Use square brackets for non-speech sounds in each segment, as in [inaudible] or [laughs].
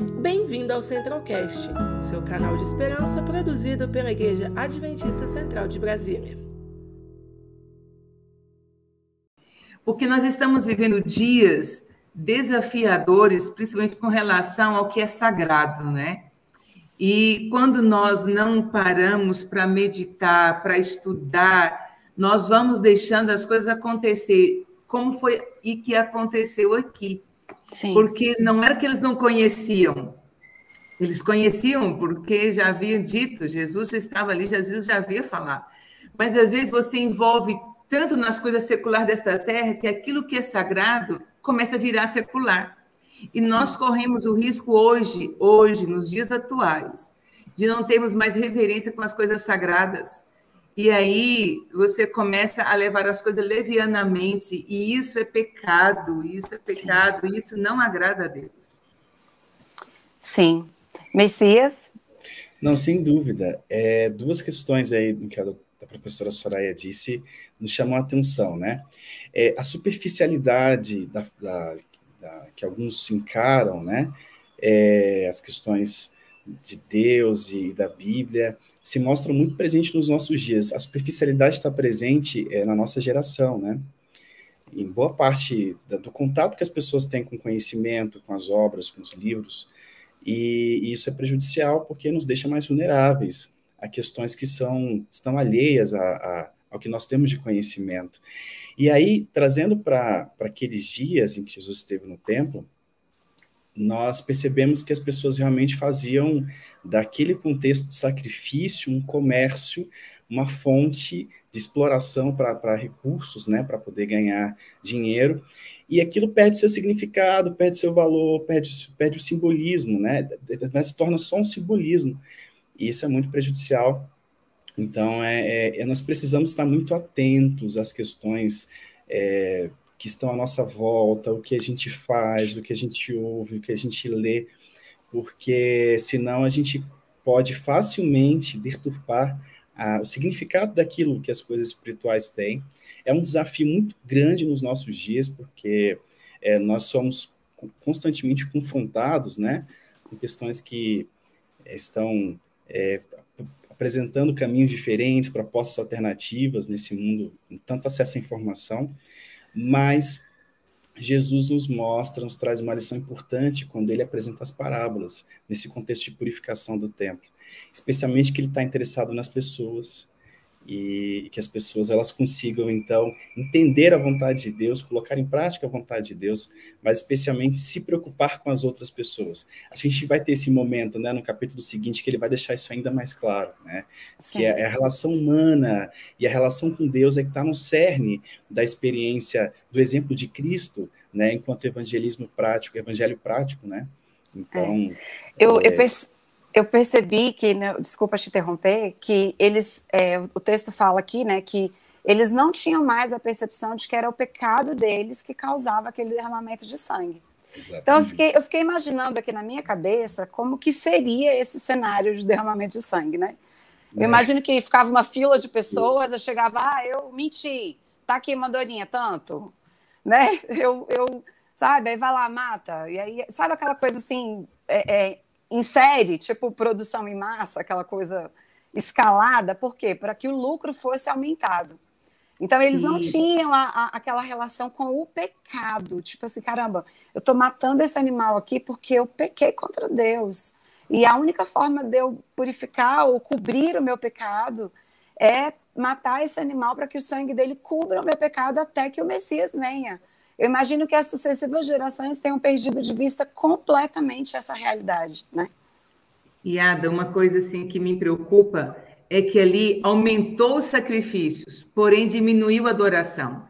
Bem-vindo ao Centralcast, seu canal de esperança produzido pela Igreja Adventista Central de Brasília. Porque nós estamos vivendo dias desafiadores, principalmente com relação ao que é sagrado, né? E quando nós não paramos para meditar, para estudar, nós vamos deixando as coisas acontecer, como foi e que aconteceu aqui. Sim. Porque não era que eles não conheciam, eles conheciam porque já haviam dito, Jesus estava ali, Jesus já havia falado. Mas às vezes você envolve tanto nas coisas seculares desta terra que aquilo que é sagrado começa a virar secular. E nós corremos o risco hoje, hoje, nos dias atuais, de não termos mais reverência com as coisas sagradas. E aí você começa a levar as coisas levianamente, e isso é pecado, isso é pecado, Sim. isso não agrada a Deus. Sim. Messias? Não, sem dúvida. É, duas questões aí que a, a professora Soraya disse nos chamam a atenção, né? É, a superficialidade da, da, da, que alguns encaram, né? É, as questões de Deus e da Bíblia se mostram muito presentes nos nossos dias. A superficialidade está presente é, na nossa geração, né? Em boa parte do contato que as pessoas têm com o conhecimento, com as obras, com os livros, e, e isso é prejudicial porque nos deixa mais vulneráveis a questões que são estão alheias a, a, ao que nós temos de conhecimento. E aí, trazendo para aqueles dias em que Jesus esteve no templo, nós percebemos que as pessoas realmente faziam daquele contexto de sacrifício um comércio, uma fonte de exploração para recursos, né, para poder ganhar dinheiro, e aquilo perde seu significado, perde seu valor, perde, perde o simbolismo, né, se torna só um simbolismo, e isso é muito prejudicial. Então, é, é nós precisamos estar muito atentos às questões é, que estão à nossa volta, o que a gente faz, o que a gente ouve, o que a gente lê, porque senão a gente pode facilmente deturpar a, o significado daquilo que as coisas espirituais têm. É um desafio muito grande nos nossos dias, porque é, nós somos constantemente confrontados, né, com questões que estão é, apresentando caminhos diferentes, propostas alternativas nesse mundo com tanto acesso à informação mas Jesus nos mostra, nos traz uma lição importante quando ele apresenta as parábolas, nesse contexto de purificação do templo. Especialmente que ele está interessado nas pessoas, e que as pessoas elas consigam então entender a vontade de Deus, colocar em prática a vontade de Deus, mas especialmente se preocupar com as outras pessoas. A gente vai ter esse momento, né, no capítulo seguinte que ele vai deixar isso ainda mais claro, né, Sim. que é a relação humana e a relação com Deus é que está no cerne da experiência do exemplo de Cristo, né, enquanto evangelismo prático, evangelho prático, né. Então, é. eu, é... eu perce eu percebi que, né, desculpa te interromper, que eles, é, o texto fala aqui, né, que eles não tinham mais a percepção de que era o pecado deles que causava aquele derramamento de sangue. Exatamente. Então eu fiquei, eu fiquei imaginando aqui na minha cabeça como que seria esse cenário de derramamento de sangue, né? Eu é. imagino que ficava uma fila de pessoas, eu chegava, ah, eu menti, tá aqui uma dorinha, tanto, né? [laughs] Eu, eu, sabe, aí vai lá, mata, e aí, sabe aquela coisa assim, é, é, em série, tipo produção em massa, aquela coisa escalada, por quê? Para que o lucro fosse aumentado. Então, eles não tinham a, a, aquela relação com o pecado. Tipo assim, caramba, eu estou matando esse animal aqui porque eu pequei contra Deus. E a única forma de eu purificar ou cobrir o meu pecado é matar esse animal para que o sangue dele cubra o meu pecado até que o Messias venha. Eu imagino que as sucessivas gerações tenham perdido de vista completamente essa realidade, né? E uma coisa assim que me preocupa é que ali aumentou os sacrifícios, porém diminuiu a adoração.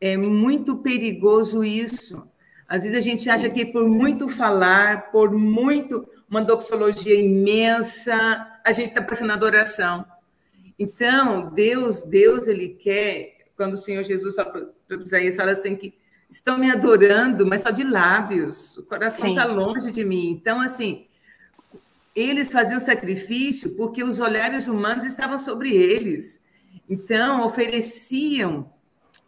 É muito perigoso isso. Às vezes a gente acha que por muito falar, por muito uma doxologia imensa, a gente está passando adoração. Então, Deus, Deus, ele quer, quando o Senhor Jesus fala para Isaías, fala assim que estão me adorando, mas só de lábios. O coração está longe de mim. Então, assim, eles faziam sacrifício porque os olhares humanos estavam sobre eles. Então, ofereciam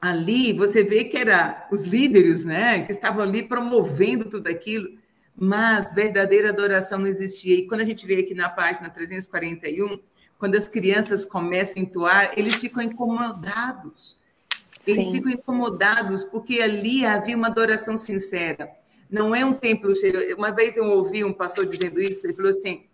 ali, você vê que era os líderes, né, que estavam ali promovendo tudo aquilo, mas verdadeira adoração não existia. E quando a gente vê aqui na página 341, quando as crianças começam a entoar, eles ficam incomodados. Eles Sim. ficam incomodados porque ali havia uma adoração sincera. Não é um templo cheio. Uma vez eu ouvi um pastor dizendo isso, ele falou assim: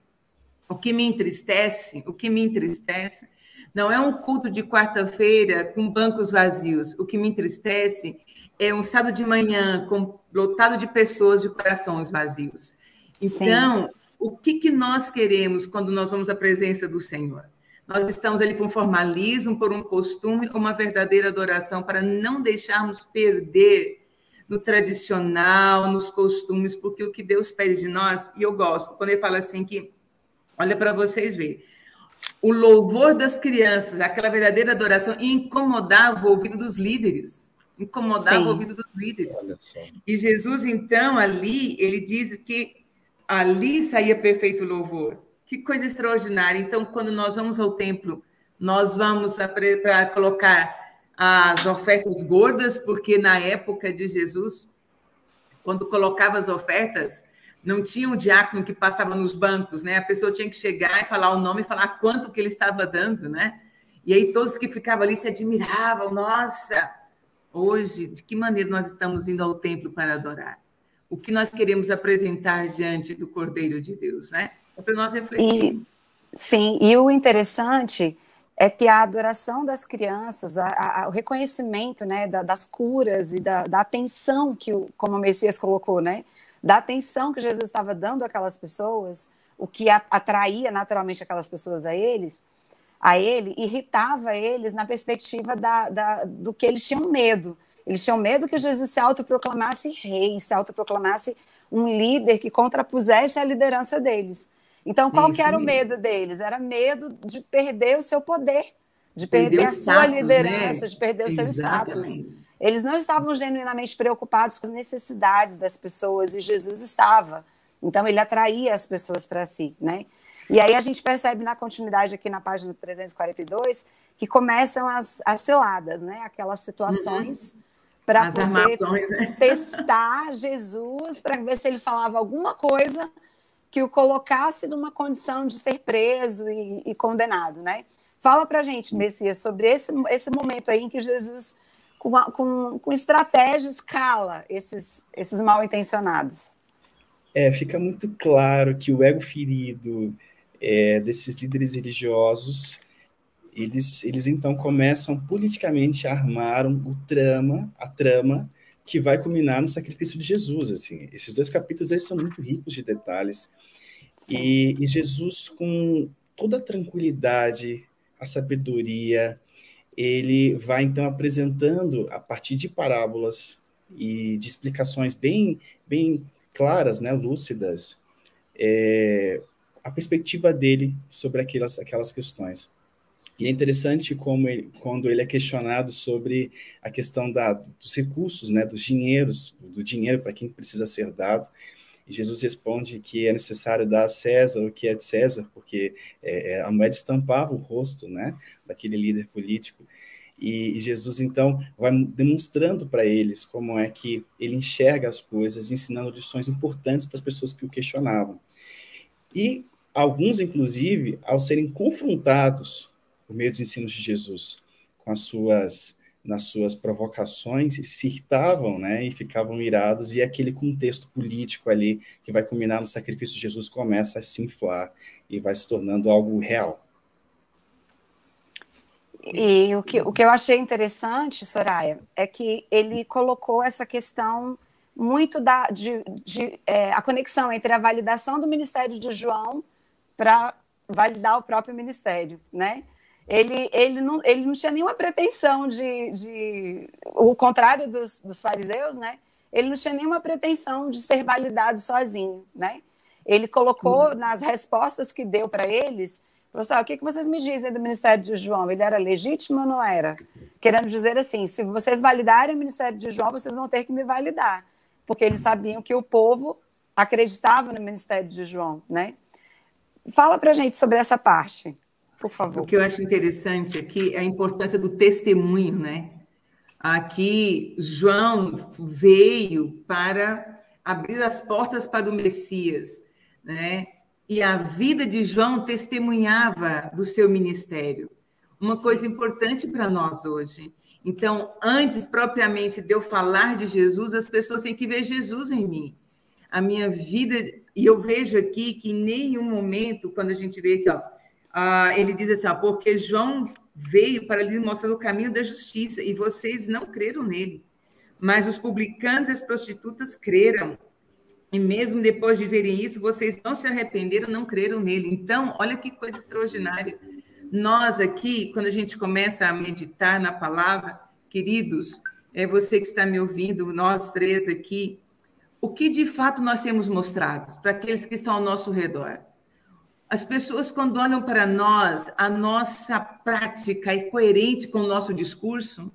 o que me entristece, o que me entristece, não é um culto de quarta-feira com bancos vazios. O que me entristece é um sábado de manhã com, lotado de pessoas de corações vazios. Então, Sim. o que, que nós queremos quando nós vamos à presença do Senhor? Nós estamos ali por um formalismo, por um costume, uma verdadeira adoração, para não deixarmos perder no tradicional, nos costumes, porque o que Deus pede de nós, e eu gosto, quando ele fala assim que, olha para vocês verem, o louvor das crianças, aquela verdadeira adoração, incomodava o ouvido dos líderes, incomodava Sim. o ouvido dos líderes. E Jesus, então, ali, ele diz que ali saía perfeito louvor. Que coisa extraordinária. Então, quando nós vamos ao templo, nós vamos para colocar as ofertas gordas, porque na época de Jesus, quando colocava as ofertas, não tinha um diácono que passava nos bancos, né? A pessoa tinha que chegar e falar o nome e falar quanto que ele estava dando, né? E aí todos que ficavam ali se admiravam, nossa, hoje, de que maneira nós estamos indo ao templo para adorar? O que nós queremos apresentar diante do Cordeiro de Deus, né? É para nós sim, e o interessante é que a adoração das crianças, a, a, o reconhecimento né, da, das curas e da, da, atenção que, o, como o Messias colocou, né, da atenção que Jesus estava dando àquelas pessoas, o que a, atraía naturalmente aquelas pessoas a eles, a ele, irritava eles na perspectiva da, da, do que eles tinham medo. Eles tinham medo que Jesus se autoproclamasse rei, se autoproclamasse um líder que contrapusesse a liderança deles. Então, qual Isso que era mesmo. o medo deles? Era medo de perder o seu poder, de perder, perder a sua status, né? liderança, né? de perder Exatamente. o seu status. Eles não estavam genuinamente preocupados com as necessidades das pessoas e Jesus estava. Então, ele atraía as pessoas para si, né? E aí a gente percebe na continuidade aqui na página 342 que começam as, as ciladas, né? Aquelas situações uhum. para poder armações, né? testar Jesus para ver se ele falava alguma coisa que o colocasse numa condição de ser preso e, e condenado, né? Fala para gente, Messias, sobre esse, esse momento aí em que Jesus, com, com, com estratégias, cala esses, esses mal intencionados. É, fica muito claro que o ego ferido é, desses líderes religiosos, eles, eles então começam politicamente a armar um, o trama, a trama que vai culminar no sacrifício de Jesus. Assim, esses dois capítulos eles são muito ricos de detalhes e, e, Jesus, com toda a tranquilidade, a sabedoria, ele vai então apresentando, a partir de parábolas e de explicações bem, bem claras, né, lúcidas, é, a perspectiva dele sobre aquelas, aquelas questões. E é interessante como ele, quando ele é questionado sobre a questão da, dos recursos, né, dos dinheiros, do dinheiro para quem precisa ser dado, e Jesus responde que é necessário dar a César o que é de César, porque é, é, a moeda estampava o rosto né, daquele líder político. E, e Jesus, então, vai demonstrando para eles como é que ele enxerga as coisas, ensinando lições importantes para as pessoas que o questionavam. E alguns, inclusive, ao serem confrontados por meio dos ensinos de Jesus, com as suas nas suas provocações se irritavam, né, e ficavam irados, e aquele contexto político ali que vai culminar no sacrifício de Jesus começa a se inflar e vai se tornando algo real. E o que, o que eu achei interessante, Soraya, é que ele colocou essa questão muito da de, de é, a conexão entre a validação do ministério de João para validar o próprio ministério, né? Ele, ele, não, ele não tinha nenhuma pretensão de, de o contrário dos, dos fariseus, né? Ele não tinha nenhuma pretensão de ser validado sozinho, né? Ele colocou uhum. nas respostas que deu para eles, falou assim, ah, o que, que vocês me dizem do ministério de João? Ele era legítimo ou não era? Querendo dizer assim, se vocês validarem o ministério de João, vocês vão ter que me validar, porque eles sabiam que o povo acreditava no ministério de João, né? Fala para gente sobre essa parte. Por favor. O que eu acho interessante aqui é a importância do testemunho, né? Aqui, João veio para abrir as portas para o Messias, né? E a vida de João testemunhava do seu ministério. Uma coisa importante para nós hoje. Então, antes propriamente de eu falar de Jesus, as pessoas têm que ver Jesus em mim. A minha vida, e eu vejo aqui que em nenhum momento, quando a gente vê aqui, ó, ah, ele diz assim, porque João veio para lhe mostrar o caminho da justiça e vocês não creram nele. Mas os publicanos e as prostitutas creram. E mesmo depois de verem isso, vocês não se arrependeram, não creram nele. Então, olha que coisa extraordinária. Nós aqui, quando a gente começa a meditar na palavra, queridos, é você que está me ouvindo, nós três aqui, o que de fato nós temos mostrado para aqueles que estão ao nosso redor? As pessoas, quando olham para nós, a nossa prática é coerente com o nosso discurso?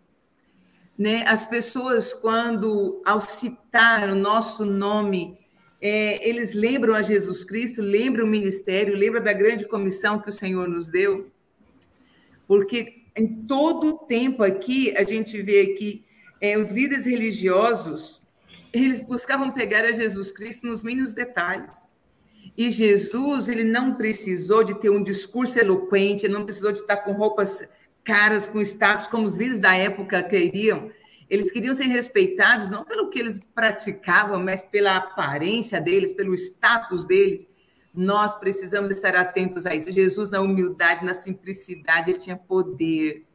Né? As pessoas, quando, ao citar o nosso nome, é, eles lembram a Jesus Cristo, lembram o ministério, lembram da grande comissão que o Senhor nos deu? Porque em todo o tempo aqui, a gente vê que é, os líderes religiosos, eles buscavam pegar a Jesus Cristo nos mínimos detalhes. E Jesus, ele não precisou de ter um discurso eloquente, ele não precisou de estar com roupas caras, com status, como os líderes da época queriam. Eles queriam ser respeitados não pelo que eles praticavam, mas pela aparência deles, pelo status deles. Nós precisamos estar atentos a isso. Jesus, na humildade, na simplicidade, ele tinha poder.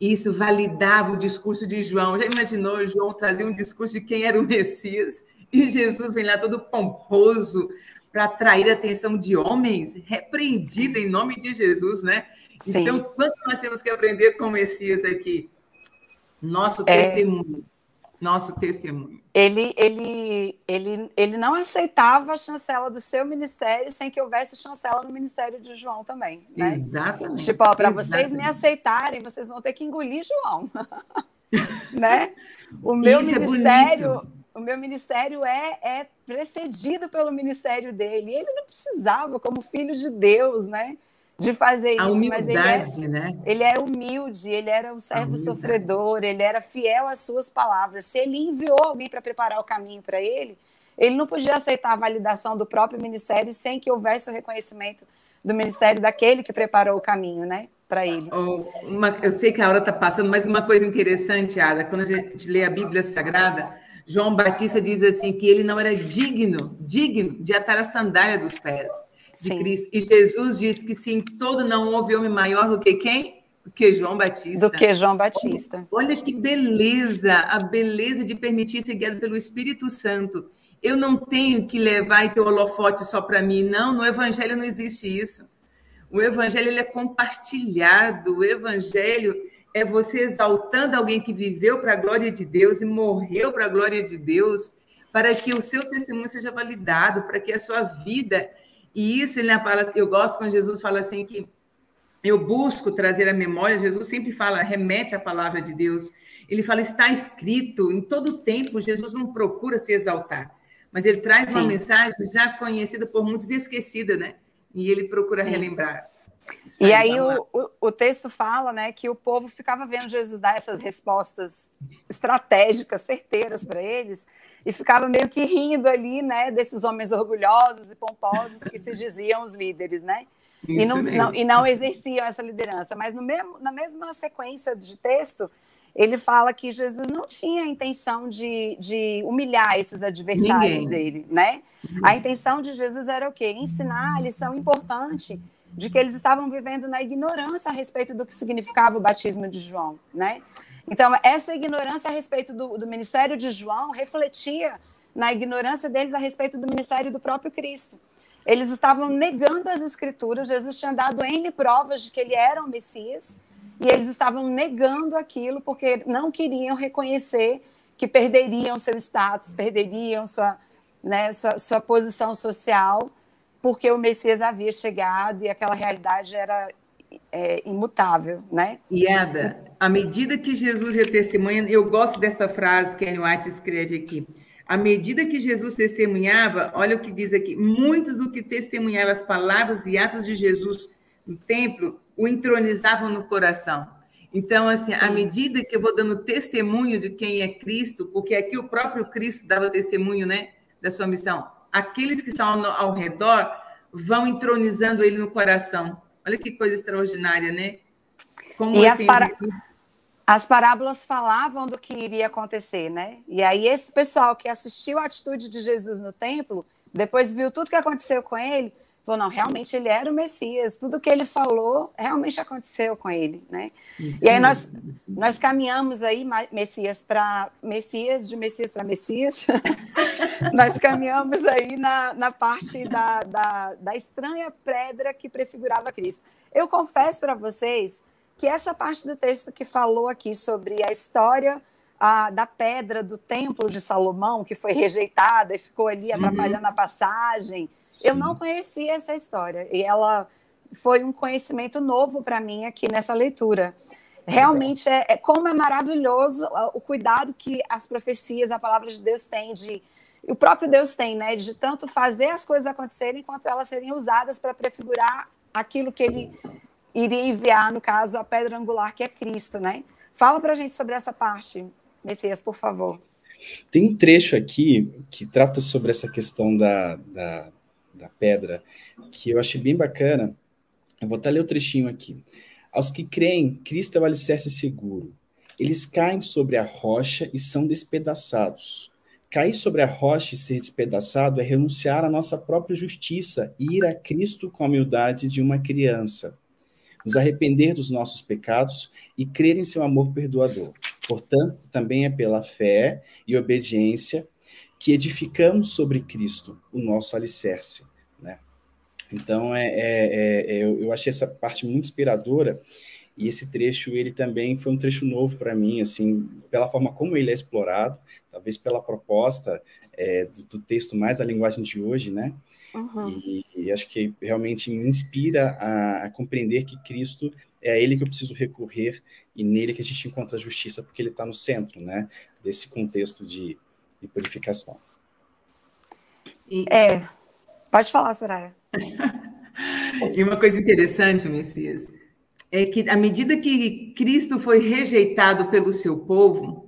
E isso validava o discurso de João. Já imaginou João trazer um discurso de quem era o Messias? E Jesus vem lá todo pomposo, para atrair a atenção de homens, repreendida em nome de Jesus, né? Sim. Então, quanto nós temos que aprender com o Messias aqui? Nosso é... testemunho. Nosso testemunho. Ele, ele, ele, ele não aceitava a chancela do seu ministério sem que houvesse chancela no ministério de João também. Né? Exatamente. Tipo, para vocês me aceitarem, vocês vão ter que engolir João. [laughs] né? O meu Isso é ministério. É o meu ministério é, é precedido pelo ministério dele. Ele não precisava, como filho de Deus, né? De fazer a isso. Humildade, mas ele, é, né? ele era humilde, ele era um servo sofredor, ele era fiel às suas palavras. Se ele enviou alguém para preparar o caminho para ele, ele não podia aceitar a validação do próprio ministério sem que houvesse o reconhecimento do ministério daquele que preparou o caminho, né? Para ele. uma, eu sei que a hora está passando, mas uma coisa interessante, Ada, quando a gente lê a Bíblia Sagrada, João Batista diz assim que ele não era digno, digno de atar a sandália dos pés de Sim. Cristo. E Jesus diz que sim, todo não houve homem maior do que quem? Do que João Batista. Do que João Batista. Olha, olha que beleza, a beleza de permitir ser guiado pelo Espírito Santo. Eu não tenho que levar e ter holofote só para mim, não. No Evangelho não existe isso. O Evangelho ele é compartilhado. O Evangelho é você exaltando alguém que viveu para a glória de Deus e morreu para a glória de Deus, para que o seu testemunho seja validado, para que a sua vida. E isso, ele fala, eu gosto quando Jesus fala assim que eu busco trazer a memória, Jesus sempre fala, remete à palavra de Deus. Ele fala, está escrito, em todo tempo, Jesus não procura se exaltar, mas ele traz Sim. uma mensagem já conhecida por muitos e esquecida, né? E ele procura Sim. relembrar. E aí o, o, o, texto fala né, que o povo ficava vendo Jesus dar essas respostas estratégicas, certeiras para eles, e ficava meio que rindo ali né, desses homens orgulhosos e pomposos que se diziam os líderes, né? e não, não, e não exerciam essa liderança. Mas no mesmo, na mesma sequência de texto, ele fala que Jesus não tinha a intenção de, de humilhar esses adversários Ninguém. dele, né? Uhum. A intenção de Jesus era o quê? Ensinar a lição importante de que eles estavam vivendo na ignorância a respeito do que significava o batismo de João, né? Então, essa ignorância a respeito do, do ministério de João refletia na ignorância deles a respeito do ministério do próprio Cristo. Eles estavam negando as escrituras, Jesus tinha dado N provas de que ele era o Messias, e eles estavam negando aquilo porque não queriam reconhecer que perderiam seu status, perderiam sua, né, sua, sua posição social porque o Messias havia chegado e aquela realidade era é, imutável, né? E Ada, à medida que Jesus ia testemunhando, eu gosto dessa frase que a White escreve aqui. À medida que Jesus testemunhava, olha o que diz aqui: muitos do que testemunhavam as palavras e atos de Jesus no templo o entronizavam no coração. Então, assim, à medida que eu vou dando testemunho de quem é Cristo, porque aqui o próprio Cristo dava testemunho, né? da sua missão. Aqueles que estão ao, redor vão entronizando ele no coração. Olha que coisa extraordinária, né? Como e as, para... as parábolas falavam do que iria acontecer, né? E aí esse pessoal que assistiu a atitude de Jesus no templo, depois viu tudo que aconteceu com ele, falou, não, realmente ele era o Messias, tudo que ele falou realmente aconteceu com ele, né? Isso e aí nós, nós caminhamos aí, Messias para Messias, de Messias para Messias, [laughs] nós caminhamos aí na, na parte da, da, da estranha pedra que prefigurava Cristo. Eu confesso para vocês que essa parte do texto que falou aqui sobre a história a, da pedra do templo de Salomão, que foi rejeitada e ficou ali Sim. atrapalhando a passagem. Sim. Eu não conhecia essa história e ela foi um conhecimento novo para mim aqui nessa leitura. Realmente é, é, como é maravilhoso o cuidado que as profecias, a palavra de Deus tem de o próprio Deus tem, né, de tanto fazer as coisas acontecerem quanto elas serem usadas para prefigurar aquilo que ele iria enviar, no caso, a pedra angular que é Cristo, né? Fala para a gente sobre essa parte, Messias, por favor. Tem um trecho aqui que trata sobre essa questão da, da, da pedra, que eu achei bem bacana. Eu vou até ler o trechinho aqui. Aos que creem, Cristo é o alicerce seguro. Eles caem sobre a rocha e são despedaçados. Cair sobre a rocha e ser despedaçado é renunciar à nossa própria justiça e ir a Cristo com a humildade de uma criança. Nos arrepender dos nossos pecados e crer em seu amor perdoador. Portanto, também é pela fé e obediência que edificamos sobre Cristo o nosso alicerce. Né? Então, é, é, é, eu achei essa parte muito inspiradora e esse trecho ele também foi um trecho novo para mim, assim, pela forma como ele é explorado, talvez pela proposta é, do, do, texto mais da linguagem de hoje, né? Uhum. E, e, acho que realmente me inspira a, a compreender que Cristo é a Ele que eu preciso recorrer e nele que a gente encontra a justiça, porque ele está no centro, né, desse contexto de, de purificação. É, pode falar, Soraya. [laughs] e uma coisa interessante, Messias, é que à medida que Cristo foi rejeitado pelo seu povo,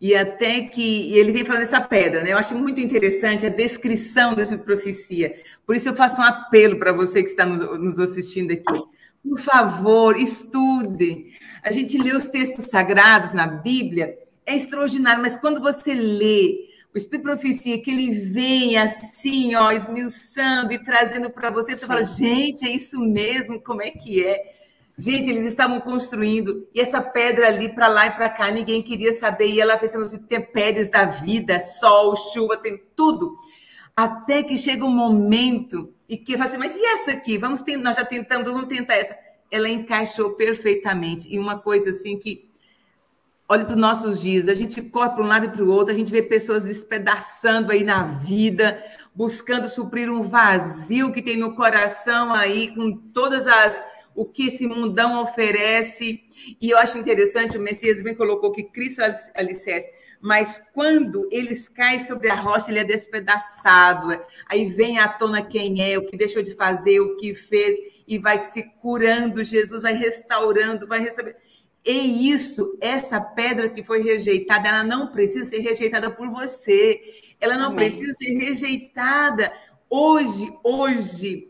e até que e ele vem falando essa pedra, né? Eu acho muito interessante a descrição dessa profecia. Por isso eu faço um apelo para você que está nos, nos assistindo aqui. Por favor, estude. A gente lê os textos sagrados na Bíblia, é extraordinário, mas quando você lê o Espírito de Profecia, que ele vem assim, ó, esmiuçando e trazendo para você, você fala, gente, é isso mesmo, como é que é? Gente, eles estavam construindo, e essa pedra ali para lá e para cá, ninguém queria saber, e ela pensando os intempéries da vida, sol, chuva, tem tudo. Até que chega um momento e que fala assim, mas e essa aqui? Vamos nós já tentamos, vamos tentar essa. Ela encaixou perfeitamente. E uma coisa assim que olha para os nossos dias, a gente corre para um lado e para o outro, a gente vê pessoas despedaçando aí na vida, buscando suprir um vazio que tem no coração aí, com todas as o que esse mundão oferece. E eu acho interessante, o Messias bem colocou que Cristo é alicerce mas quando eles caem sobre a rocha, ele é despedaçado. Aí vem à tona quem é, o que deixou de fazer, o que fez, e vai se curando. Jesus vai restaurando, vai restaurando. E isso, essa pedra que foi rejeitada, ela não precisa ser rejeitada por você. Ela não Amém. precisa ser rejeitada. Hoje, hoje,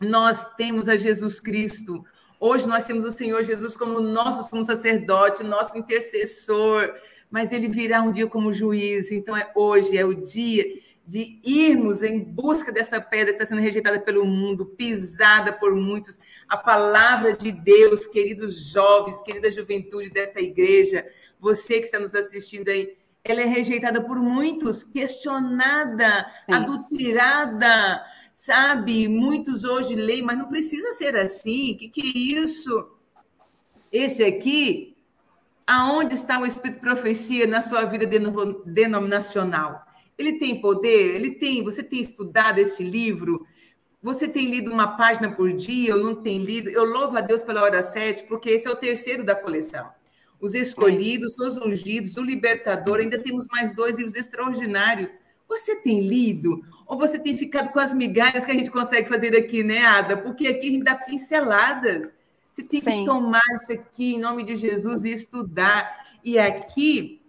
nós temos a Jesus Cristo. Hoje nós temos o Senhor Jesus como nosso como sacerdote, nosso intercessor mas ele virá um dia como juiz. Então, é hoje é o dia de irmos em busca dessa pedra que está sendo rejeitada pelo mundo, pisada por muitos. A palavra de Deus, queridos jovens, querida juventude desta igreja, você que está nos assistindo aí, ela é rejeitada por muitos, questionada, Sim. adulterada, sabe? Muitos hoje leem, mas não precisa ser assim. O que, que é isso? Esse aqui Aonde está o espírito de profecia na sua vida denominacional? Ele tem poder? Ele tem. Você tem estudado este livro? Você tem lido uma página por dia ou não tem lido? Eu louvo a Deus pela hora sete, porque esse é o terceiro da coleção. Os escolhidos, os ungidos, o libertador, ainda temos mais dois livros extraordinários. Você tem lido? Ou você tem ficado com as migalhas que a gente consegue fazer aqui, né, Ada? Porque aqui a gente dá pinceladas. Você tem Sim. que tomar isso aqui em nome de Jesus e estudar. E aqui,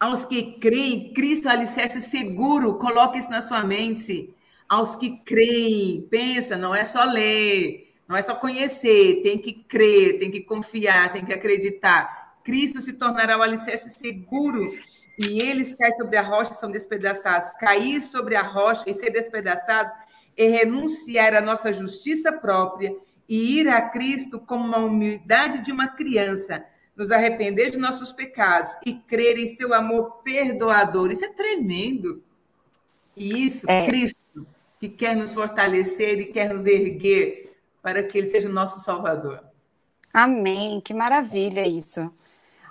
Aos que creem, Cristo é alicerce seguro. Coloque isso na sua mente. Aos que creem, pensa, não é só ler, não é só conhecer, tem que crer, tem que confiar, tem que acreditar. Cristo se tornará o alicerce seguro e eles caem sobre a rocha e são despedaçados. Cair sobre a rocha e ser despedaçados é renunciar à nossa justiça própria e ir a Cristo como uma humildade de uma criança, nos arrepender de nossos pecados e crer em seu amor perdoador. Isso é tremendo. E isso, é. Cristo, que quer nos fortalecer e quer nos erguer para que Ele seja o nosso Salvador. Amém. Que maravilha isso.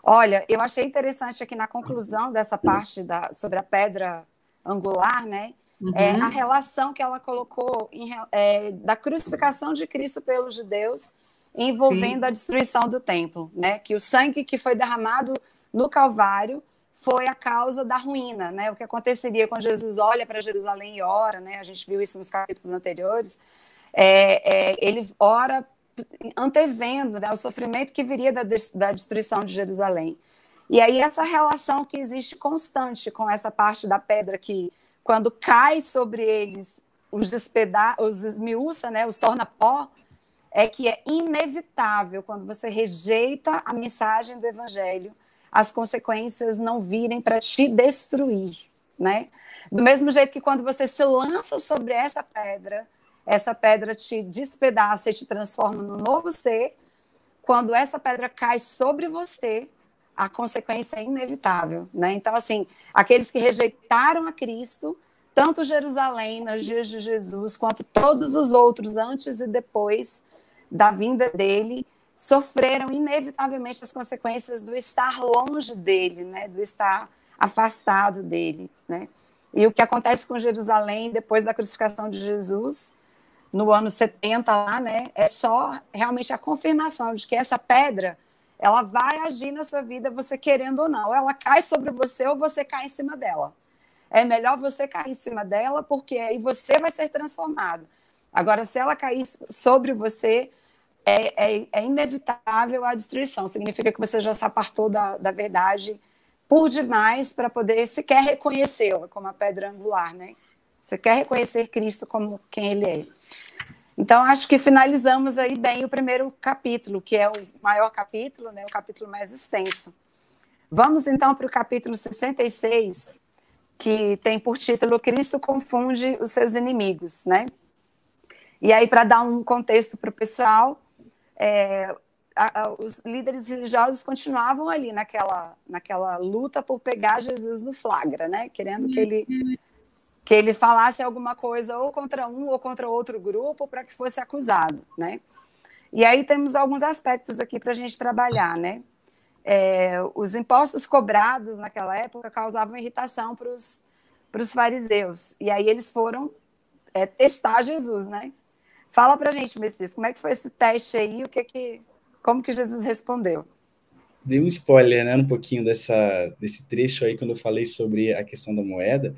Olha, eu achei interessante aqui na conclusão dessa parte da, sobre a pedra angular, né? Uhum. É, a relação que ela colocou em, é, da crucificação de Cristo pelos judeus envolvendo Sim. a destruição do templo, né? Que o sangue que foi derramado no Calvário foi a causa da ruína, né? O que aconteceria quando Jesus olha para Jerusalém e ora, né? A gente viu isso nos capítulos anteriores. É, é, ele ora antevendo né, o sofrimento que viria da, da destruição de Jerusalém. E aí essa relação que existe constante com essa parte da pedra que, quando cai sobre eles, os despeda os esmiuça, né, os torna pó, é que é inevitável quando você rejeita a mensagem do evangelho, as consequências não virem para te destruir, né? Do mesmo jeito que quando você se lança sobre essa pedra, essa pedra te despedaça e te transforma num novo ser. Quando essa pedra cai sobre você, a consequência é inevitável, né? Então, assim, aqueles que rejeitaram a Cristo, tanto Jerusalém nos dias de Jesus, quanto todos os outros antes e depois da vinda dele, sofreram inevitavelmente as consequências do estar longe dele, né? Do estar afastado dele, né? E o que acontece com Jerusalém depois da crucificação de Jesus no ano 70 lá, né? É só realmente a confirmação de que essa pedra ela vai agir na sua vida, você querendo ou não. Ela cai sobre você ou você cai em cima dela. É melhor você cair em cima dela, porque aí você vai ser transformado. Agora, se ela cair sobre você, é, é, é inevitável a destruição. Significa que você já se apartou da, da verdade por demais para poder sequer reconhecê-la como a pedra angular, né? Você quer reconhecer Cristo como quem ele é. Então, acho que finalizamos aí bem o primeiro capítulo, que é o maior capítulo, né, o capítulo mais extenso. Vamos então para o capítulo 66, que tem por título Cristo confunde os seus inimigos, né? E aí, para dar um contexto para o pessoal, é, a, a, os líderes religiosos continuavam ali naquela, naquela luta por pegar Jesus no flagra, né? Querendo que ele que ele falasse alguma coisa ou contra um ou contra outro grupo para que fosse acusado, né? E aí temos alguns aspectos aqui para a gente trabalhar, né? É, os impostos cobrados naquela época causavam irritação para os fariseus. E aí eles foram é, testar Jesus, né? Fala para a gente, Messias, como é que foi esse teste aí? O que que, como que Jesus respondeu? Dei um spoiler, né, um pouquinho dessa, desse trecho aí quando eu falei sobre a questão da moeda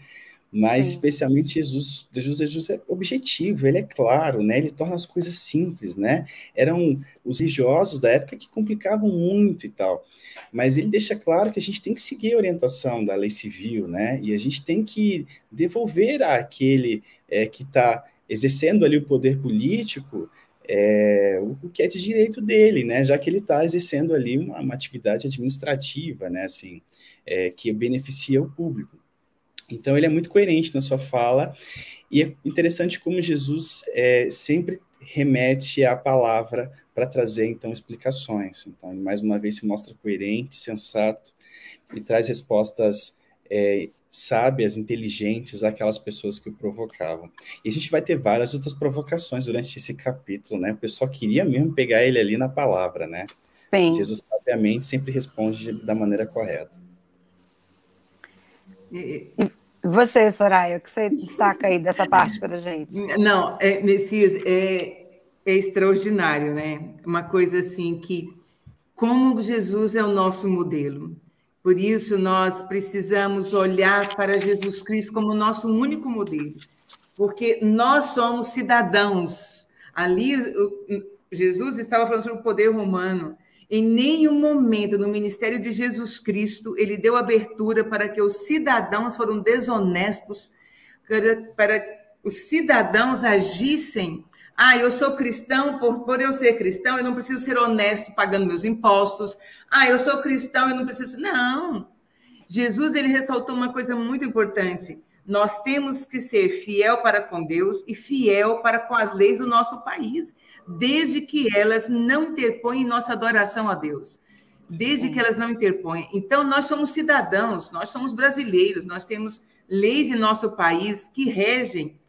mas Sim. especialmente Jesus, Jesus, Jesus é objetivo, ele é claro, né? Ele torna as coisas simples, né? Eram os religiosos da época que complicavam muito e tal. Mas ele deixa claro que a gente tem que seguir a orientação da lei civil, né? E a gente tem que devolver àquele é, que está exercendo ali o poder político é, o que é de direito dele, né? Já que ele está exercendo ali uma, uma, atividade administrativa, né? Assim, é, que beneficia o público. Então, ele é muito coerente na sua fala, e é interessante como Jesus é, sempre remete à palavra para trazer, então, explicações. Então, mais uma vez, se mostra coerente, sensato, e traz respostas é, sábias, inteligentes àquelas pessoas que o provocavam. E a gente vai ter várias outras provocações durante esse capítulo, né? O pessoal queria mesmo pegar ele ali na palavra, né? Sim. Jesus, sabiamente, sempre responde da maneira correta. E, você, Soraya, o que você destaca aí dessa parte para a gente? Não, é, Messias, é, é extraordinário, né? Uma coisa assim que, como Jesus é o nosso modelo, por isso nós precisamos olhar para Jesus Cristo como nosso único modelo, porque nós somos cidadãos. Ali, Jesus estava falando sobre o poder romano, Em nenhum momento no ministério de Jesus Cristo ele deu abertura para que os cidadãos foram desonestos, para, para os cidadãos agissem. Ah, eu sou cristão, por, por eu ser cristão, eu não preciso ser honesto pagando meus impostos. Ah, eu sou cristão, eu não preciso. Não. Jesus ele ressaltou uma coisa muito importante. Nós temos que ser fiel para com Deus e fiel para com as leis do nosso país desde que elas não interponham nossa adoração a Deus. Desde Sim. que elas não interponham. Então, nós somos cidadãos, nós somos brasileiros, nós temos leis em nosso país que regem.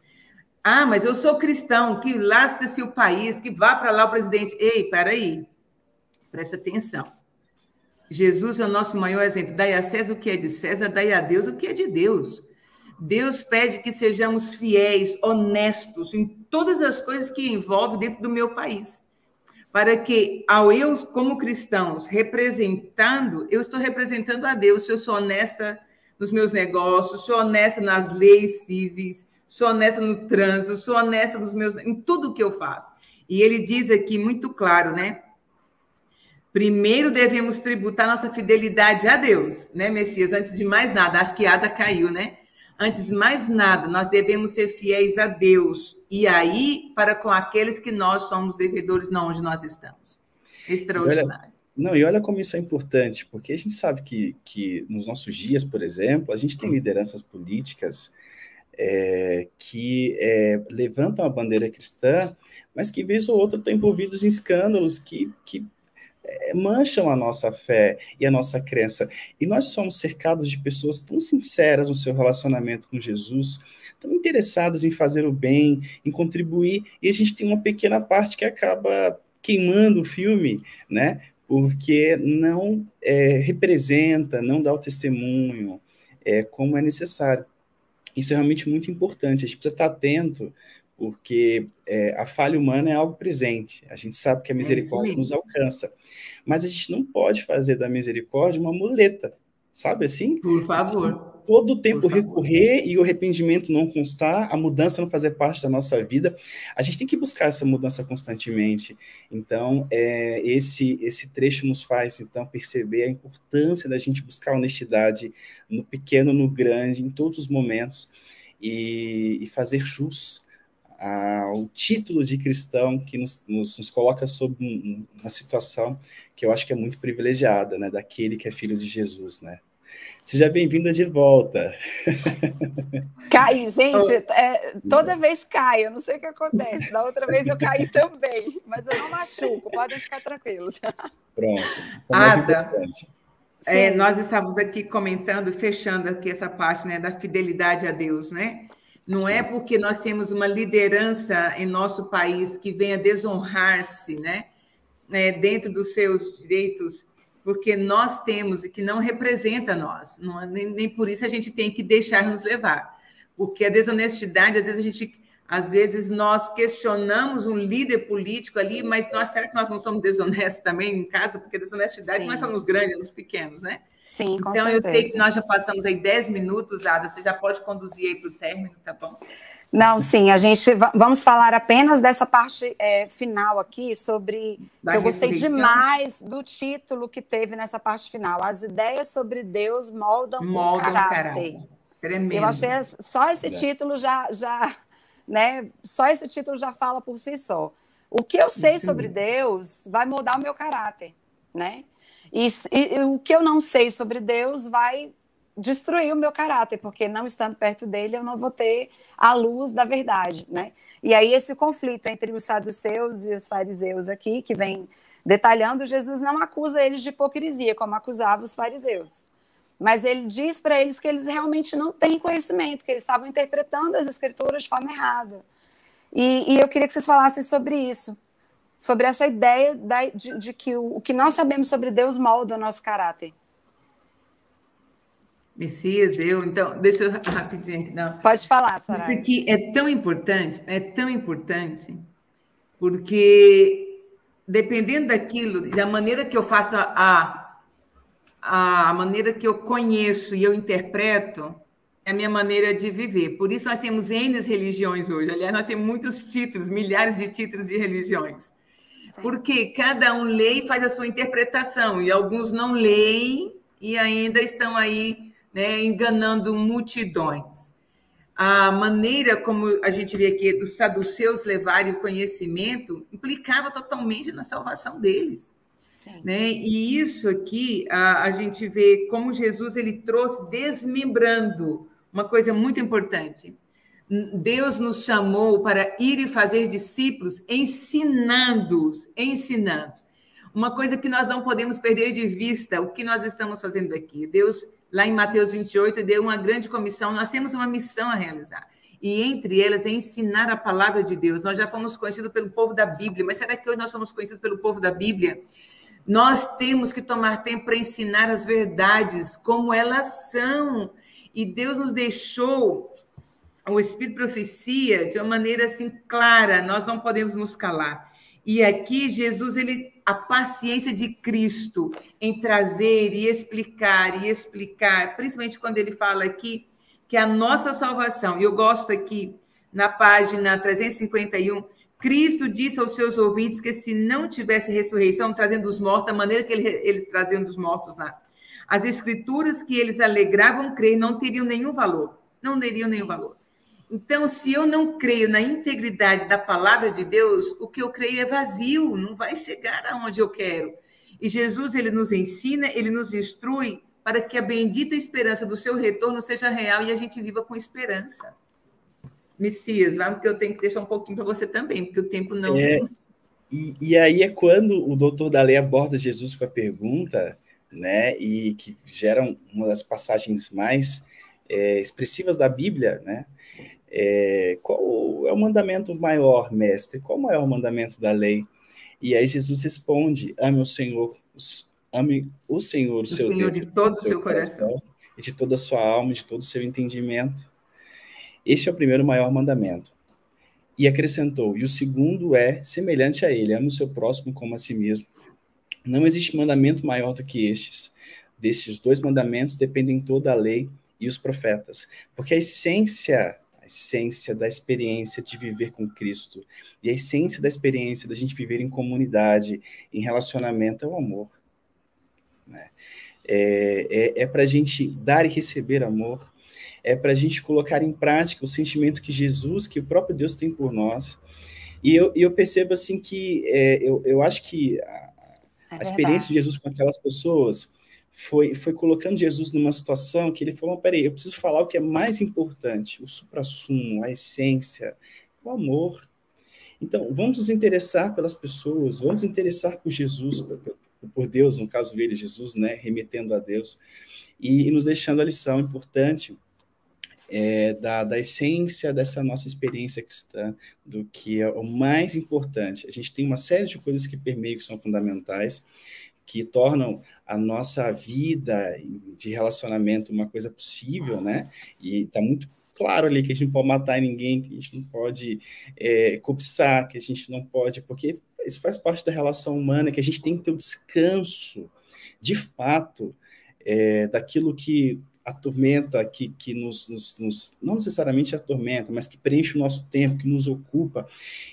Ah, mas eu sou cristão, que lasca-se o país, que vá para lá o presidente. Ei, peraí, preste atenção. Jesus é o nosso maior exemplo. Dai a César o que é de César, dai a Deus o que é de Deus. Deus pede que sejamos fiéis, honestos em todas as coisas que envolve dentro do meu país. Para que, ao eu, como cristãos, representando, eu estou representando a Deus, se eu sou honesta nos meus negócios, sou honesta nas leis cíveis, sou honesta no trânsito, sou honesta nos meus, em tudo que eu faço. E ele diz aqui muito claro, né? Primeiro devemos tributar nossa fidelidade a Deus, né, Messias? Antes de mais nada, acho que Ada caiu, né? Antes de mais nada, nós devemos ser fiéis a Deus e aí para com aqueles que nós somos devedores não onde nós estamos. Extraordinário. Olha, não, e olha como isso é importante, porque a gente sabe que, que nos nossos dias, por exemplo, a gente tem lideranças políticas é, que é, levantam a bandeira cristã, mas que vez ou outra estão envolvidos em escândalos que, que é, mancham a nossa fé e a nossa crença. E nós somos cercados de pessoas tão sinceras no seu relacionamento com Jesus, tão interessadas em fazer o bem, em contribuir, e a gente tem uma pequena parte que acaba queimando o filme, né? Porque não é, representa, não dá o testemunho é, como é necessário. Isso é realmente muito importante, a gente precisa estar atento porque é, a falha humana é algo presente. A gente sabe que a misericórdia é nos alcança. Mas a gente não pode fazer da misericórdia uma muleta, sabe assim? Por favor. Todo o tempo recorrer e o arrependimento não constar, a mudança não fazer parte da nossa vida. A gente tem que buscar essa mudança constantemente. Então, é, esse, esse trecho nos faz, então, perceber a importância da gente buscar honestidade no pequeno, no grande, em todos os momentos, e, e fazer jus o título de cristão que nos, nos, nos coloca sob uma situação que eu acho que é muito privilegiada, né, daquele que é filho de Jesus, né? Seja bem-vinda de volta. Cai, gente, é, toda vez cai, eu não sei o que acontece. Da outra vez eu caí também, mas eu não machuco, podem ficar tranquilos. Pronto. É Ada, é, nós estávamos aqui comentando, fechando aqui essa parte né, da fidelidade a Deus, né? Não é Sim. é porque nós temos uma liderança em nosso país que venha desonrar-se, né? né, dentro dos seus direitos, porque nós temos e que não representa nós. Não, nem, nem por isso a gente tem que deixar nos levar. Porque a desonestidade, às vezes a gente às vezes nós questionamos um líder político ali, mas nós será que nós não somos desonestos também em casa? Porque desonestidade Sim. não é só nos grandes, é nos pequenos, né? Sim, com Então eu sei que nós já passamos aí 10 minutos, Ada, você já pode conduzir aí para o término, tá bom? Não, sim, a gente vamos falar apenas dessa parte é, final aqui sobre. eu gostei demais do título que teve nessa parte final. As ideias sobre Deus moldam, moldam o caráter. caráter. Tremendo. Eu achei só esse título já, já, né? Só esse título já fala por si só. O que eu sei sim. sobre Deus vai mudar o meu caráter, né? E, e, e o que eu não sei sobre Deus vai destruir o meu caráter, porque não estando perto dele eu não vou ter a luz da verdade, né? E aí esse conflito entre os saduceus e os fariseus aqui, que vem detalhando, Jesus não acusa eles de hipocrisia, como acusava os fariseus. Mas ele diz para eles que eles realmente não têm conhecimento, que eles estavam interpretando as escrituras de forma errada. E, e eu queria que vocês falassem sobre isso, sobre essa ideia da, de, de, que o, o que nós sabemos sobre Deus molda o nosso caráter. Messias, eu, então, deixa eu [laughs] rapidinho não. Pode falar, Sarah. Isso aqui é tão importante, é tão importante, porque dependendo daquilo, da maneira que eu faço a, a maneira que eu conheço e eu interpreto, é a minha maneira de viver. Por isso nós temos N religiões hoje. Aliás, nós temos muitos títulos, milhares de títulos de religiões. Porque cada um lê e faz a sua interpretação, e alguns não leem e ainda estão aí né, enganando multidões. A maneira como a gente vê aqui dos saduceus levarem o conhecimento implicava totalmente na salvação deles. Né? E isso aqui a, a gente vê como Jesus ele trouxe desmembrando uma coisa muito importante. Deus nos chamou para ir e fazer discípulos, ensinando-os, ensinando. Uma coisa que nós não podemos perder de vista, o que nós estamos fazendo aqui. Deus, lá em Mateus 28, deu uma grande comissão. Nós temos uma missão a realizar. E entre elas é ensinar a palavra de Deus. Nós já fomos conhecidos pelo povo da Bíblia, mas será que hoje nós somos conhecidos pelo povo da Bíblia? Nós temos que tomar tempo para ensinar as verdades como elas são. E Deus nos deixou o Espírito profecia de uma maneira assim clara, nós não podemos nos calar. E aqui Jesus, ele a paciência de Cristo em trazer e explicar e explicar, principalmente quando ele fala aqui que a nossa salvação, e eu gosto aqui na página 351, Cristo disse aos seus ouvintes que se não tivesse ressurreição, trazendo os mortos, da maneira que ele, eles traziam dos mortos lá, as escrituras que eles alegravam crer não teriam nenhum valor. Não teriam nenhum valor. Então, se eu não creio na integridade da palavra de Deus, o que eu creio é vazio, não vai chegar aonde eu quero. E Jesus, ele nos ensina, ele nos instrui para que a bendita esperança do seu retorno seja real e a gente viva com esperança. Messias, vai, porque eu tenho que deixar um pouquinho para você também, porque o tempo não. É, e, e aí é quando o doutor da lei aborda Jesus com a pergunta, né, e que gera uma das passagens mais é, expressivas da Bíblia, né, é, qual é o mandamento maior, mestre? Qual o maior mandamento da lei? E aí Jesus responde: ame o Senhor, ame o Senhor, o seu Senhor Deus, de todo o seu coração, coração, e de toda a sua alma, de todo o seu entendimento. Este é o primeiro maior mandamento. E acrescentou: e o segundo é semelhante a ele: ame o seu próximo como a si mesmo. Não existe mandamento maior do que estes. Destes dois mandamentos dependem toda a lei e os profetas, porque a essência a essência da experiência de viver com Cristo. E a essência da experiência da gente viver em comunidade, em relacionamento, é o amor. Né? É, é, é para a gente dar e receber amor, é para a gente colocar em prática o sentimento que Jesus, que o próprio Deus tem por nós. E eu, eu percebo assim que é, eu, eu acho que a, a é experiência de Jesus com aquelas pessoas foi, foi colocando Jesus numa situação que ele falou: peraí, eu preciso falar o que é mais importante, o suprassumo, a essência, o amor. Então, vamos nos interessar pelas pessoas, vamos nos interessar por Jesus, por, Deus, no caso dele, Jesus, né, remetendo a Deus, e, e nos deixando a lição importante é, da, da essência dessa nossa experiência cristã, do que é o mais importante. A gente tem uma série de coisas que permeiam, que são fundamentais, que tornam a nossa vida de relacionamento uma coisa possível, né? E está muito claro ali que a gente não pode matar ninguém, que a gente não pode é, cobiçar, que a gente não pode, porque isso faz parte da relação humana, que a gente tem que ter o descanso, de fato, é, daquilo que atormenta, que, que nos, nos, nos, não necessariamente atormenta, mas que preenche o nosso tempo, que nos ocupa.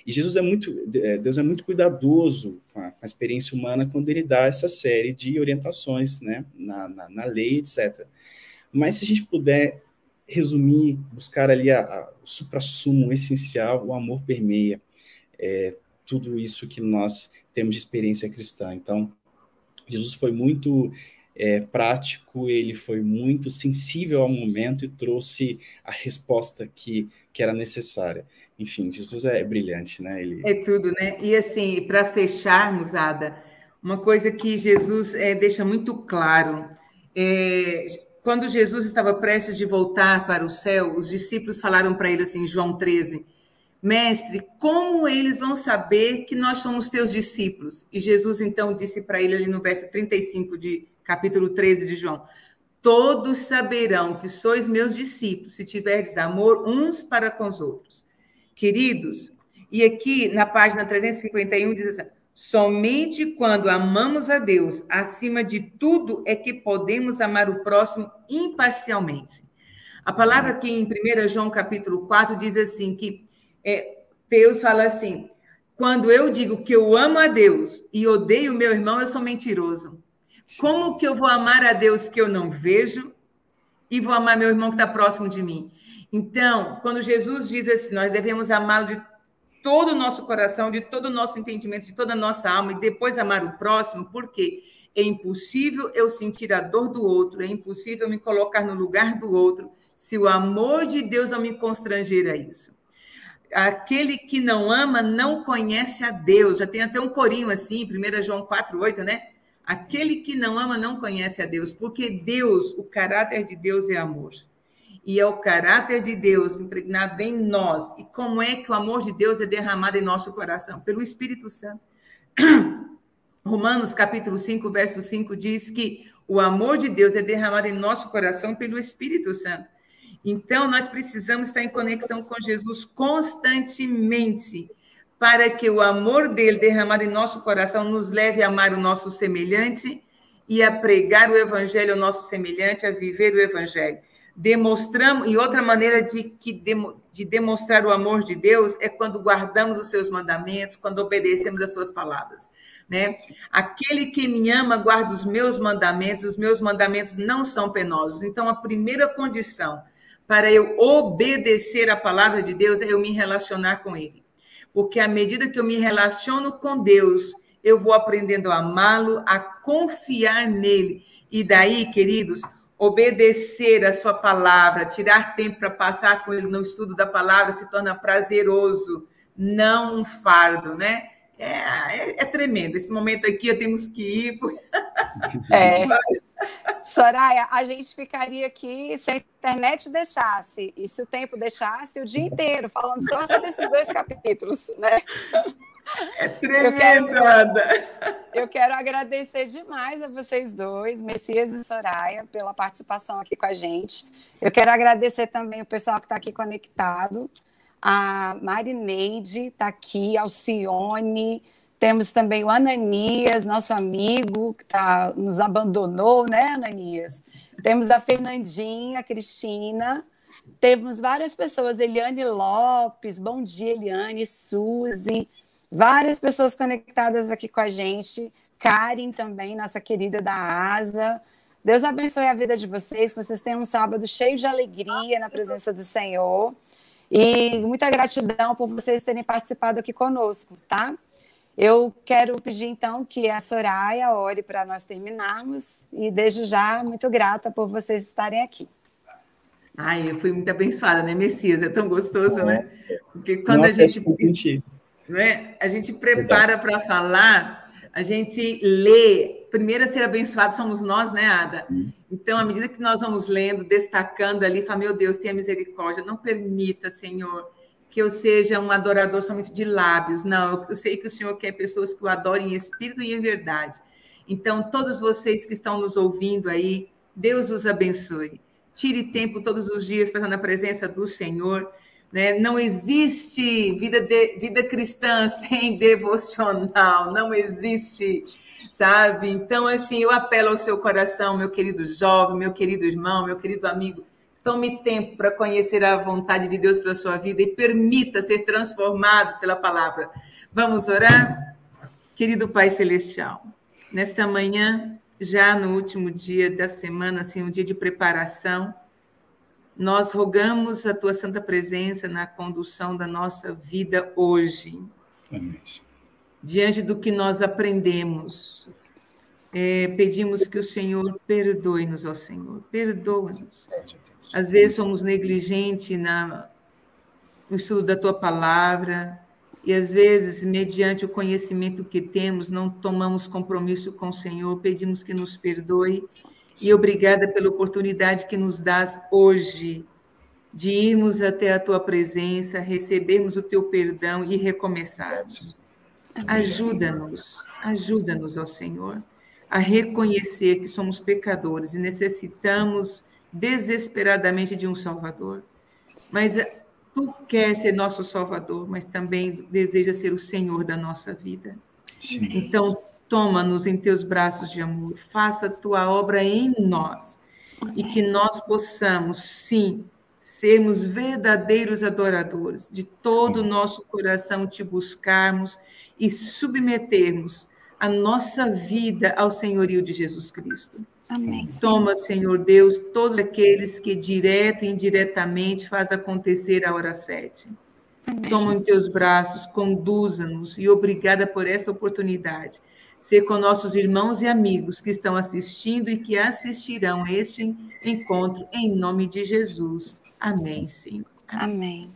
E Jesus é muito, é, Deus é muito cuidadoso com a, com a experiência humana quando ele dá essa série de orientações, né, na, na, na lei, etc. Mas se a gente puder resumir, buscar ali a, a, o supra-sumo, o essencial, o amor permeia é, tudo isso que nós temos de experiência cristã. Então, Jesus foi muito é, prático, ele foi muito sensível ao momento e trouxe a resposta que, que era necessária. Enfim, Jesus é brilhante, né? Ele... É tudo, né? E assim, para fecharmos, Ada, uma coisa que Jesus é, deixa muito claro. É, quando Jesus estava prestes de voltar para o céu, os discípulos falaram para ele assim, João 13, Mestre, como eles vão saber que nós somos teus discípulos? E Jesus então disse para ele ali no verso 35 de capítulo 13 de João. Todos saberão que sois meus discípulos se tiverdes amor uns para com os outros. Queridos, e aqui na página 351 diz assim: somente quando amamos a Deus acima de tudo é que podemos amar o próximo imparcialmente. A palavra aqui em 1 João capítulo 4 diz assim que é, Deus fala assim: quando eu digo que eu amo a Deus e odeio meu irmão, eu sou mentiroso. Como que eu vou amar a Deus que eu não vejo e vou amar meu irmão que está próximo de mim? Então, quando Jesus diz assim, nós devemos amá-lo de todo o nosso coração, de todo o nosso entendimento, de toda a nossa alma, e depois amar o próximo, porque é impossível eu sentir a dor do outro, é impossível me colocar no lugar do outro, se o amor de Deus não me constranger a isso. Aquele que não ama não conhece a Deus. Já tem até um corinho assim, 1 João 4,8, né? Aquele que não ama não conhece a Deus, porque Deus, o caráter de Deus é amor e é o caráter de Deus impregnado em nós. E como é que o amor de Deus é derramado em nosso coração? Pelo Espírito Santo. [clears throat] Romanos capítulo 5, verso 5 diz que o amor de Deus é derramado em nosso coração pelo Espírito Santo. Então, nós precisamos estar em conexão com Jesus constantemente, para que o amor dele derramado em nosso coração nos leve a amar o nosso semelhante e a pregar o evangelho ao nosso semelhante, a viver o evangelho demonstramos, e outra maneira de, que, de demonstrar o amor de Deus é quando guardamos os seus mandamentos, quando obedecemos as suas palavras. Né? Aquele que me ama guarda os meus mandamentos, os meus mandamentos não são penosos. Então, a primeira condição para eu obedecer a palavra de Deus é eu me relacionar com Ele. Porque à medida que eu me relaciono com Deus, eu vou aprendendo a amá-lo, a confiar nele. E daí, queridos, obedecer a sua palavra, tirar tempo para passar com ele no estudo da palavra se torna prazeroso, não um fardo, né? É, é, é tremendo. Esse momento aqui eu temos que ir. É. [laughs] Soraya, a gente ficaria aqui se a internet deixasse e se o tempo deixasse o dia inteiro falando só sobre esses dois capítulos, né? É tremenda! Eu, eu quero, agradecer demais a vocês dois, Messias e Soraya, pela participação aqui com a gente. Eu quero agradecer também o pessoal que está aqui conectado. A Marineide está aqui, Alcione, temos também o Ananias, nosso amigo, que tá, nos abandonou, né, Ananias? Temos a Fernandinha, a Cristina, temos várias pessoas, Eliane Lopes, bom dia, Eliane, Suzy, Várias pessoas conectadas aqui com a gente. Karen também, nossa querida da ASA. Deus abençoe a vida de vocês, que vocês tenham um sábado cheio de alegria na presença do Senhor. E muita gratidão por vocês terem participado aqui conosco, tá? Eu quero pedir então que a Soraya ore para nós terminarmos e desde já muito grata por vocês estarem aqui. Ai, eu fui muito abençoada, né, Messias? É tão gostoso, Nossa. né? Porque quando Nossa, a gente né? A gente prepara para falar, a gente lê. Primeiro a ser abençoado somos nós, né, Ada? Então, à medida que nós vamos lendo, destacando ali, fala, meu Deus, tenha misericórdia, não permita, Senhor, que eu seja um adorador somente de lábios. Não, eu sei que o Senhor quer pessoas que o adorem em espírito e em verdade. Então, todos vocês que estão nos ouvindo aí, Deus os abençoe. Tire tempo todos os dias para estar na presença do Senhor. Né? Não existe vida, de, vida cristã [laughs] sem devocional, não existe, sabe? Então, assim, eu apelo ao seu coração, meu querido jovem, meu querido irmão, meu querido amigo, tome tempo para conhecer a vontade de Deus para a sua vida e permita ser transformado pela palavra. Vamos orar? Querido Pai Celestial, nesta manhã, já no último dia da semana, assim, um dia de preparação, nós rogamos a tua santa presença na condução da nossa vida hoje. Amém. Diante do que nós aprendemos, é, pedimos que o Senhor perdoe-nos, ao Senhor, perdoa-nos. Às vezes somos negligentes na, no estudo da tua palavra, e às vezes, mediante o conhecimento que temos, não tomamos compromisso com o Senhor, pedimos que nos perdoe e obrigada pela oportunidade que nos dás hoje de irmos até a tua presença, recebermos o teu perdão e recomeçarmos. Ajuda-nos, ajuda-nos, ó Senhor, a reconhecer que somos pecadores e necessitamos desesperadamente de um Salvador. Mas eh, tu quer ser nosso Salvador, mas também deseja ser o Senhor da nossa vida. Sim. Então, Toma-nos em teus braços de amor, faça a tua obra em nós e que nós possamos, sim, sermos verdadeiros adoradores, de todo o nosso coração te buscarmos e submetermos a nossa vida ao senhorio de Jesus Cristo. Amém. Toma, Senhor Deus, todos aqueles que direto e indiretamente faz acontecer a hora sete. Amém. Toma em teus braços, conduza-nos e obrigada por esta oportunidade. Ser com nossos irmãos e amigos que estão assistindo e que assistirão este encontro em nome de Jesus. Amém, Senhor. Amém.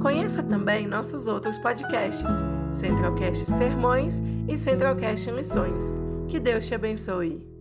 Conheça também nossos outros podcasts, Centralcast Sermões e Centralcast Missões. Que Deus te abençoe.